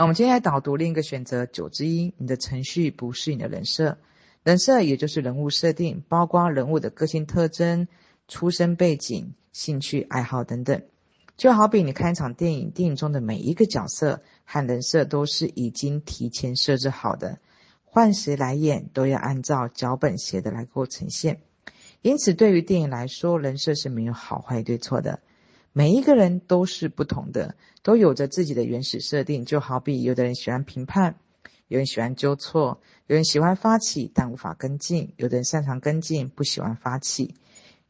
那我们今天来导读另一个选择九之一，你的程序不是你的人设。人设也就是人物设定，包括人物的个性特征、出身背景、兴趣爱好等等。就好比你看一场电影，电影中的每一个角色和人设都是已经提前设置好的，换谁来演都要按照脚本写的来给我呈现。因此，对于电影来说，人设是没有好坏对错的。每一个人都是不同的，都有着自己的原始设定。就好比有的人喜欢评判。有人喜欢纠错，有人喜欢发起但无法跟进，有的人擅长跟进，不喜欢发起；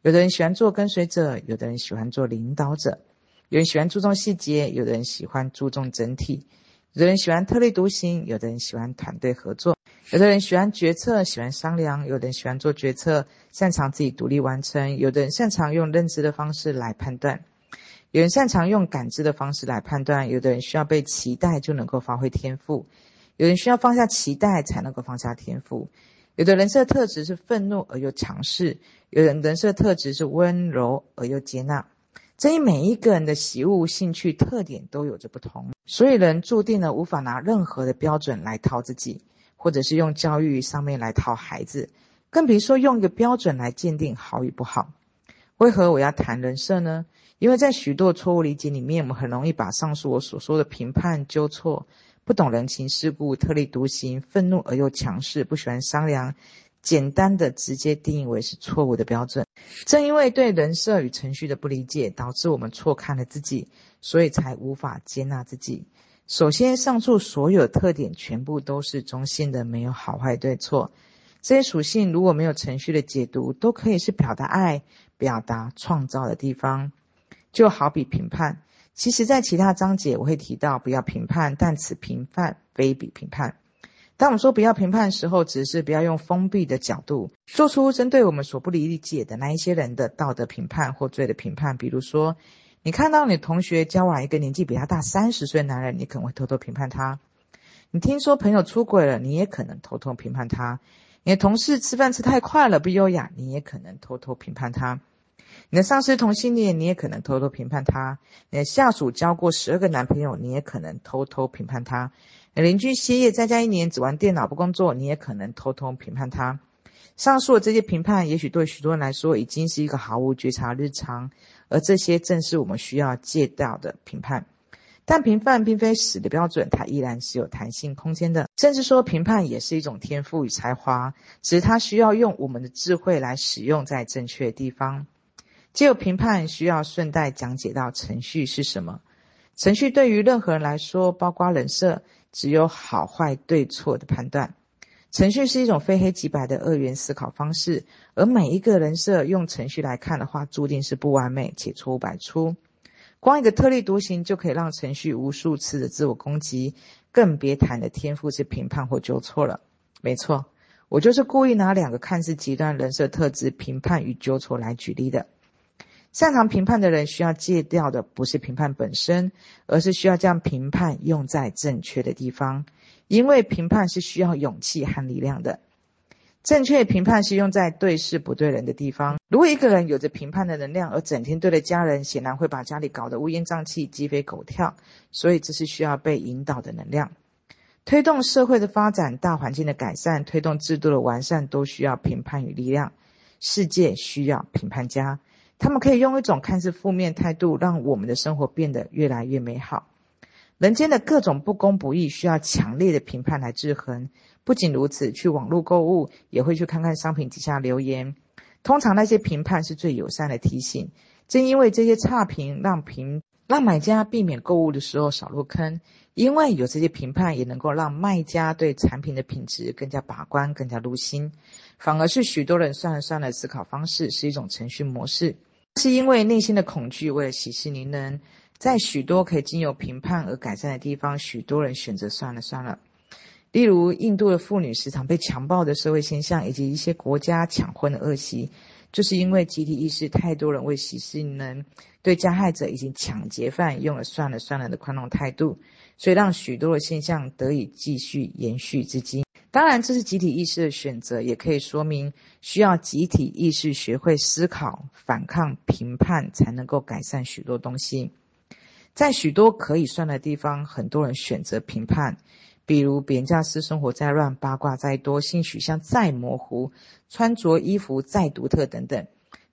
有的人喜欢做跟随者，有的人喜欢做领导者；有人喜欢注重细节，有的人喜欢注重整体；有的人喜欢特立独行，有的人喜欢团队合作；有的人喜欢决策，喜欢商量；有的人喜欢做决策，擅长自己独立完成；有的人擅长用认知的方式来判断；有人擅长用感知的方式来判断；有的人需要被期待就能够发挥天赋。有人需要放下期待才能够放下天赋，有的人设特质是愤怒而又强势，有人人设特质是温柔而又接纳。这一每一个人的喜恶、兴趣、特点都有着不同，所以人注定了无法拿任何的标准来套自己，或者是用教育上面来套孩子，更别说用一个标准来鉴定好与不好。为何我要谈人设呢？因为在许多错误理解里面，我们很容易把上述我所说的评判、纠错。不懂人情世故、特立独行、愤怒而又强势、不喜欢商量，简单的直接定义为是错误的标准。正因为对人设与程序的不理解，导致我们错看了自己，所以才无法接纳自己。首先，上述所有特点全部都是中性的，没有好坏对错。这些属性如果没有程序的解读，都可以是表达爱、表达创造的地方。就好比评判。其实，在其他章节我会提到不要评判，但此评判非彼评判。当我们说不要评判的时候，只是不要用封闭的角度说出针对我们所不理解的那一些人的道德评判或罪的评判。比如说，你看到你同学交往一个年纪比他大三十岁的男人，你可能会偷偷评判他；你听说朋友出轨了，你也可能偷偷评判他；你的同事吃饭吃太快了，不优雅，你也可能偷偷评判他。你的上司同性恋，你也可能偷偷评判他；你的下属交过十二个男朋友，你也可能偷偷评判他；你邻居歇业在家一年只玩电脑不工作，你也可能偷偷评判他。上述的这些评判，也许对许多人来说已经是一个毫无觉察日常，而这些正是我们需要戒掉的评判。但评判并非死的标准，它依然是有弹性空间的。甚至说，评判也是一种天赋与才华，只是它需要用我们的智慧来使用在正确的地方。借有评判，需要顺带讲解到程序是什么。程序对于任何人来说，包括人设，只有好坏对错的判断。程序是一种非黑即白的二元思考方式，而每一个人设用程序来看的话，注定是不完美且错误百出。光一个特立独行就可以让程序无数次的自我攻击，更别谈的天赋是评判或纠错了。没错，我就是故意拿两个看似极端人设特质——评判与纠错来举例的。擅长评判的人需要戒掉的不是评判本身，而是需要将评判用在正确的地方，因为评判是需要勇气和力量的。正确评判是用在对事不对人的地方。如果一个人有着评判的能量，而整天对着家人，显然会把家里搞得乌烟瘴气、鸡飞狗跳。所以这是需要被引导的能量。推动社会的发展、大环境的改善、推动制度的完善，都需要评判与力量。世界需要评判家。他们可以用一种看似负面态度，让我们的生活变得越来越美好。人间的各种不公不义，需要强烈的评判来制衡。不仅如此，去网络购物也会去看看商品底下留言。通常那些评判是最友善的提醒。正因为这些差评，让评让买家避免购物的时候少入坑。因为有这些评判，也能够让卖家对产品的品质更加把关，更加入心。反而是许多人算了算了思考方式，是一种程序模式。是因为内心的恐惧，为了息事宁人，在许多可以经由评判而改善的地方，许多人选择算了算了。例如，印度的妇女时常被强暴的社会现象，以及一些国家抢婚的恶习，就是因为集体意识，太多人为息事宁人，对加害者以及抢劫犯用了算了算了的宽容态度，所以让许多的现象得以继续延续至今。当然，这是集体意识的选择，也可以说明需要集体意识学会思考、反抗、评判，才能够改善许多东西。在许多可以算的地方，很多人选择评判，比如别人家私生活再乱，八卦再多，性取向再模糊，穿着衣服再独特等等，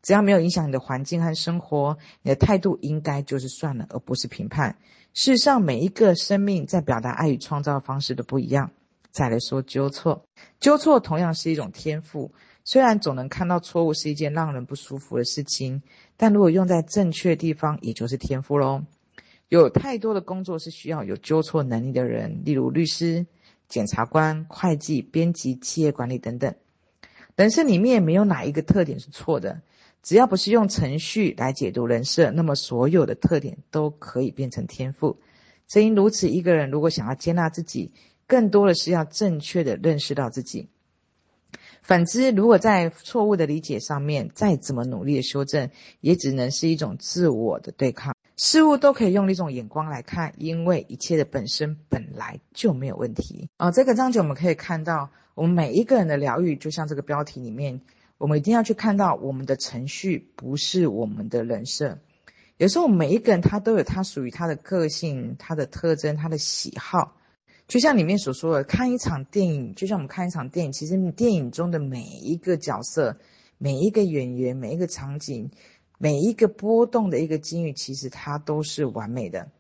只要没有影响你的环境和生活，你的态度应该就是算了，而不是评判。事实上，每一个生命在表达爱与创造的方式都不一样。再来说纠错，纠错同样是一种天赋。虽然总能看到错误是一件让人不舒服的事情，但如果用在正确地方，也就是天赋喽。有太多的工作是需要有纠错能力的人，例如律师、检察官、会计、编辑、企业管理等等。人生里面没有哪一个特点是错的，只要不是用程序来解读人设，那么所有的特点都可以变成天赋。正因如此，一个人如果想要接纳自己，更多的是要正确的认识到自己。反之，如果在错误的理解上面再怎么努力的修正，也只能是一种自我的对抗。事物都可以用一种眼光来看，因为一切的本身本来就没有问题。啊、这个章节我们可以看到，我们每一个人的疗愈，就像这个标题里面，我们一定要去看到我们的程序不是我们的人设。有时候，每一个人他都有他属于他的个性、他的特征、他的喜好。就像里面所说的，看一场电影，就像我们看一场电影，其实电影中的每一个角色、每一个演员、每一个场景、每一个波动的一个机遇，其实它都是完美的。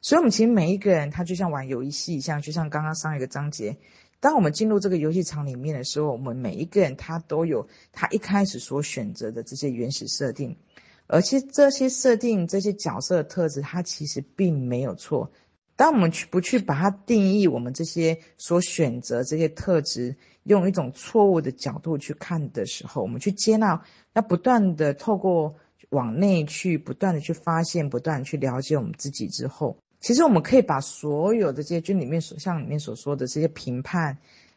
所以，我们其实每一个人，他就像玩游戏一样，就像刚刚上一个章节，当我们进入这个游戏场里面的时候，我们每一个人他都有他一开始所选择的这些原始设定，而且这些设定、这些角色的特质，它其实并没有错。当我们去不去把它定义，我们这些所选择这些特质，用一种错误的角度去看的时候，我们去接纳，要不断的透过往内去，不断的去发现，不断去了解我们自己之后，其实我们可以把所有的这些，就里面所像里面所说的这些评判，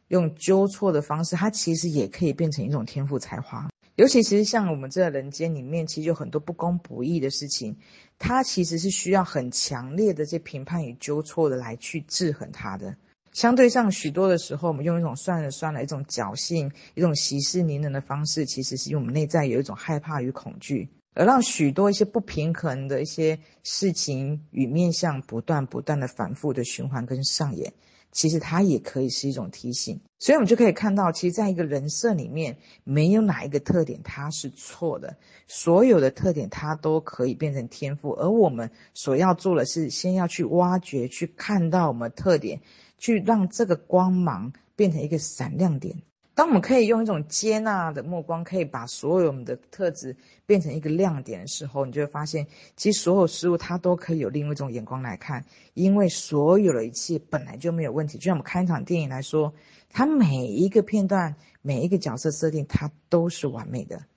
用纠错的方式，它其实也可以变成一种天赋才华。尤其其实像我们这人间里面，其实有很多不公不义的事情，它其实是需要很强烈的这评判与纠错的来去制衡它的。相对上，许多的时候，我们用一种算了算了，一种侥幸，一种息事宁人的方式，其实是因为我们内在有一种害怕与恐惧，而让许多一些不平衡的一些事情与面向不断不断的反复的循环跟上演。其实它也可以是一种提醒，所以我们就可以看到，其实在一个人设里面，没有哪一个特点它是错的，所有的特点它都可以变成天赋，而我们所要做的是，先要去挖掘，去看到我们特点，去让这个光芒变成一个闪亮点。当我们可以用一种接纳的目光，可以把所有我们的特质变成一个亮点的时候，你就会发现，其实所有事物它都可以有另外一种眼光来看，因为所有的一切本来就没有问题。就像我们看一场电影来说，它每一个片段、每一个角色设定，它都是完美的。